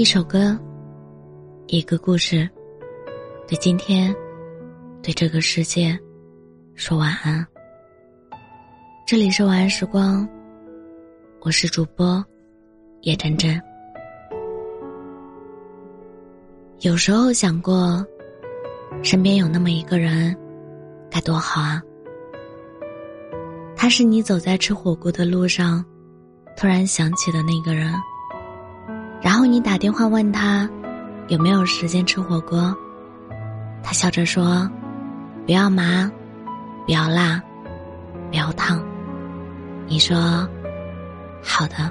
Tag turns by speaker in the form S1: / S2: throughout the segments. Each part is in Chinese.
S1: 一首歌，一个故事，对今天，对这个世界，说晚安。这里是晚安时光，我是主播叶真真。有时候想过，身边有那么一个人，该多好啊！他是你走在吃火锅的路上，突然想起的那个人。然后你打电话问他，有没有时间吃火锅？他笑着说：“不要麻，不要辣，不要烫。”你说：“好的。”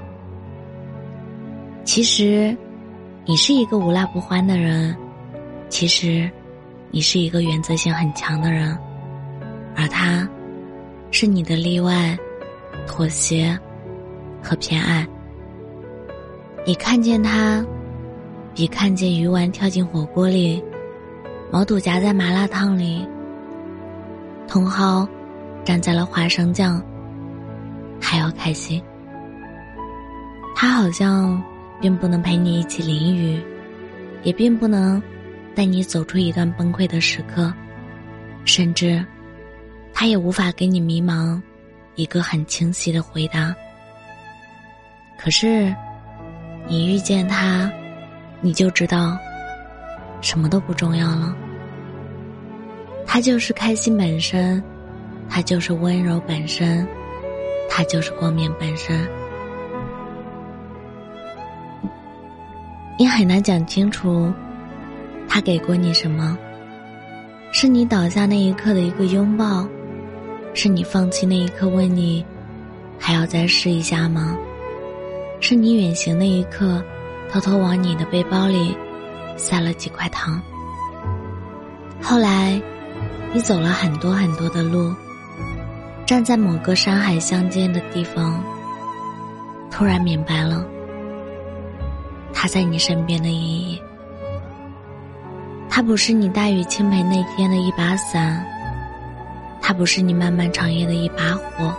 S1: 其实，你是一个无辣不欢的人；其实，你是一个原则性很强的人，而他，是你的例外、妥协和偏爱。你看见他，比看见鱼丸跳进火锅里，毛肚夹在麻辣烫里，茼蒿蘸在了花生酱还要开心。他好像并不能陪你一起淋雨，也并不能带你走出一段崩溃的时刻，甚至他也无法给你迷茫一个很清晰的回答。可是。你遇见他，你就知道，什么都不重要了。他就是开心本身，他就是温柔本身，他就是光明本身。你很难讲清楚，他给过你什么？是你倒下那一刻的一个拥抱，是你放弃那一刻问你，还要再试一下吗？是你远行那一刻，偷偷往你的背包里塞了几块糖。后来，你走了很多很多的路，站在某个山海相间的地方，突然明白了他在你身边的意义。他不是你大雨倾盆那天的一把伞，他不是你漫漫长夜的一把火。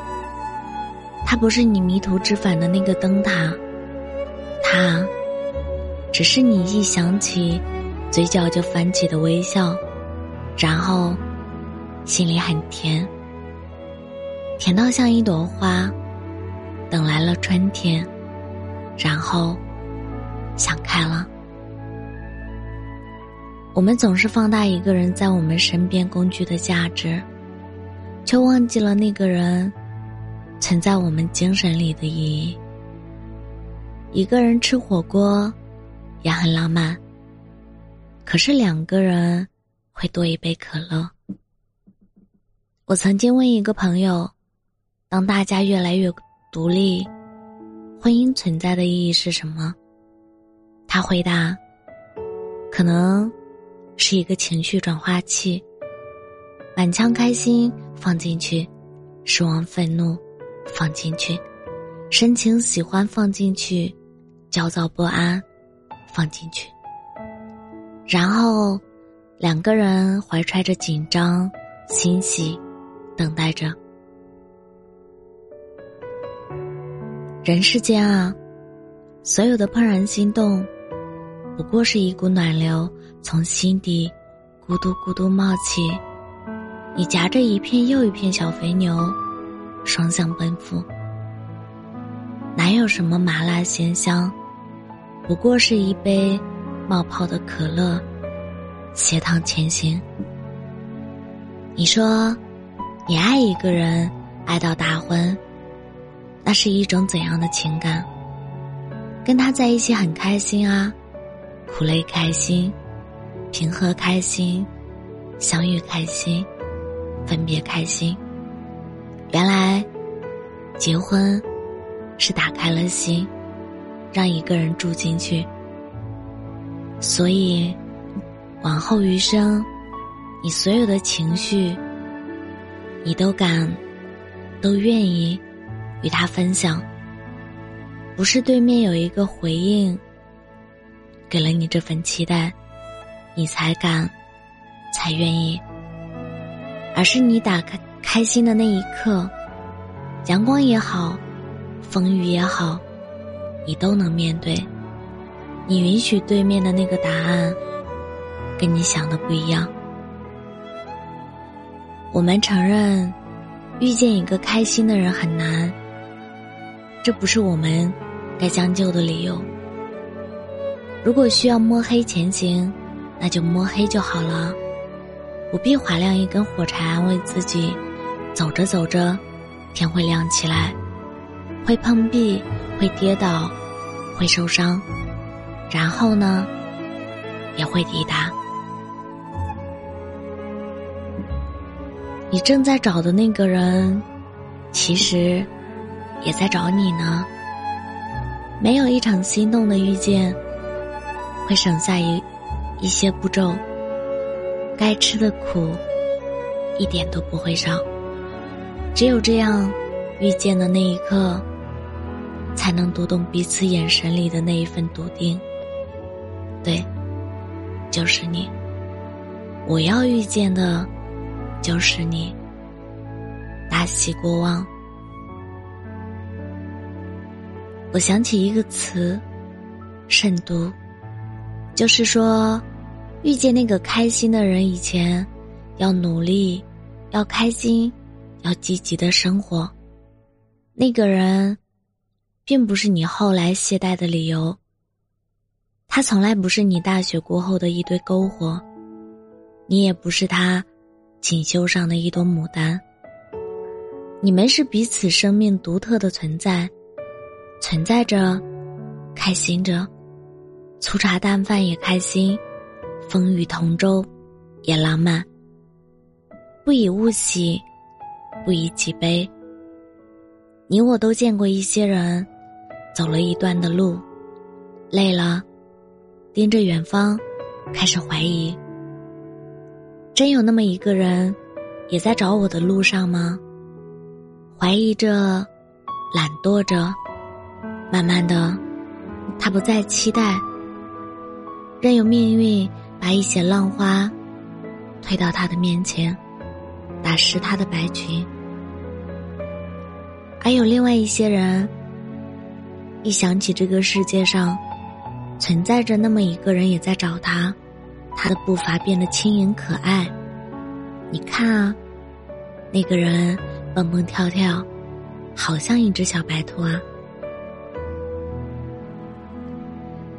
S1: 他不是你迷途知返的那个灯塔，他，只是你一想起，嘴角就翻起的微笑，然后，心里很甜，甜到像一朵花，等来了春天，然后，想开了。我们总是放大一个人在我们身边工具的价值，却忘记了那个人。存在我们精神里的意义。一个人吃火锅，也很浪漫。可是两个人会多一杯可乐。我曾经问一个朋友：“当大家越来越独立，婚姻存在的意义是什么？”他回答：“可能是一个情绪转化器，满腔开心放进去，失望愤怒。”放进去，深情喜欢放进去，焦躁不安放进去，然后两个人怀揣着紧张、欣喜，等待着。人世间啊，所有的怦然心动，不过是一股暖流从心底咕嘟咕嘟冒起，你夹着一片又一片小肥牛。双向奔赴，哪有什么麻辣鲜香？不过是一杯冒泡的可乐，携糖前行。你说，你爱一个人，爱到大婚，那是一种怎样的情感？跟他在一起很开心啊，苦累开心，平和开心，相遇开心，分别开心。原来，结婚是打开了心，让一个人住进去。所以，往后余生，你所有的情绪，你都敢，都愿意与他分享。不是对面有一个回应，给了你这份期待，你才敢，才愿意，而是你打开。开心的那一刻，阳光也好，风雨也好，你都能面对。你允许对面的那个答案跟你想的不一样。我们承认，遇见一个开心的人很难，这不是我们该将就的理由。如果需要摸黑前行，那就摸黑就好了，不必划亮一根火柴安慰自己。走着走着，天会亮起来，会碰壁，会跌倒，会受伤，然后呢，也会抵达。你正在找的那个人，其实也在找你呢。没有一场心动的遇见，会省下一一些步骤，该吃的苦一点都不会少。只有这样，遇见的那一刻，才能读懂彼此眼神里的那一份笃定。对，就是你，我要遇见的。就是你，大喜过望。我想起一个词，慎独。就是说，遇见那个开心的人以前，要努力，要开心，要积极的生活。那个人，并不是你后来懈怠的理由。他从来不是你大雪过后的一堆篝火，你也不是他。锦绣上的一朵牡丹。你们是彼此生命独特的存在，存在着，开心着，粗茶淡饭也开心，风雨同舟，也浪漫。不以物喜，不以己悲。你我都见过一些人，走了一段的路，累了，盯着远方，开始怀疑。真有那么一个人，也在找我的路上吗？怀疑着，懒惰着，慢慢的，他不再期待，任由命运把一些浪花推到他的面前，打湿他的白裙。还有另外一些人，一想起这个世界上存在着那么一个人，也在找他。他的步伐变得轻盈可爱，你看啊，那个人蹦蹦跳跳，好像一只小白兔啊。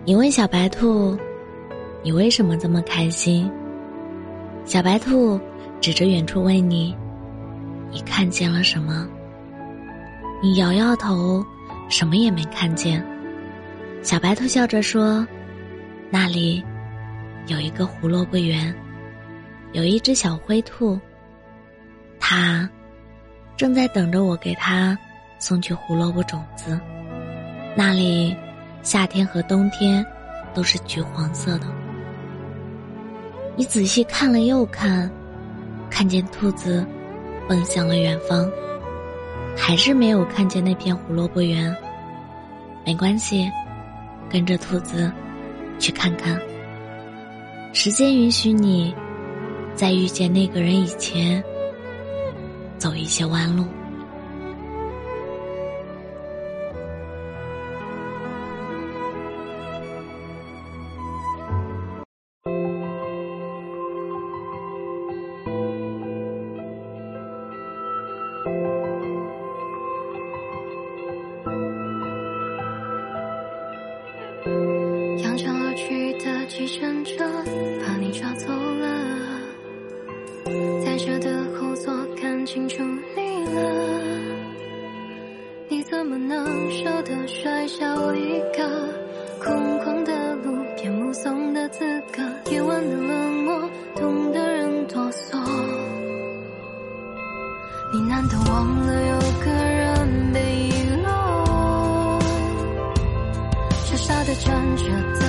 S1: 你问小白兔：“你为什么这么开心？”小白兔指着远处问你：“你看见了什么？”你摇摇头，什么也没看见。小白兔笑着说：“那里。”有一个胡萝卜园，有一只小灰兔，它正在等着我给它送去胡萝卜种子。那里，夏天和冬天都是橘黄色的。你仔细看了又看，看见兔子奔向了远方，还是没有看见那片胡萝卜园。没关系，跟着兔子去看看。时间允许你，在遇见那个人以前，走一些弯路。
S2: 在车的后座看清楚你了，你怎么能舍得甩下我一个？空旷的路边目送的资格，夜晚的冷漠，痛的人哆嗦。你难道忘了有个人被遗落？傻傻的站着。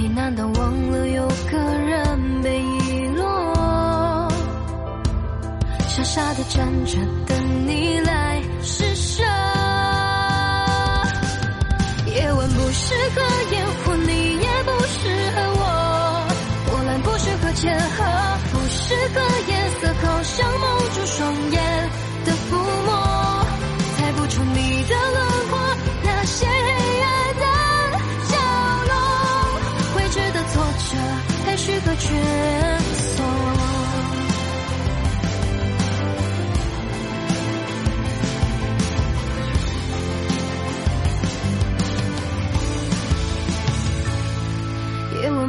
S2: 你难道忘了有个人被遗落？傻傻的站着等你来施舍。夜晚不适合烟火，你也不适合我。波澜不适合结合，不适合颜色，好像梦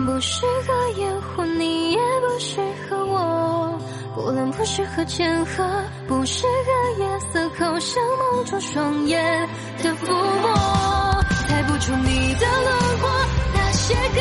S2: 不适合烟火你也不适合我。不论不适合前和不适合夜色好像梦中双眼的抚摸。猜不出你的轮廓那些个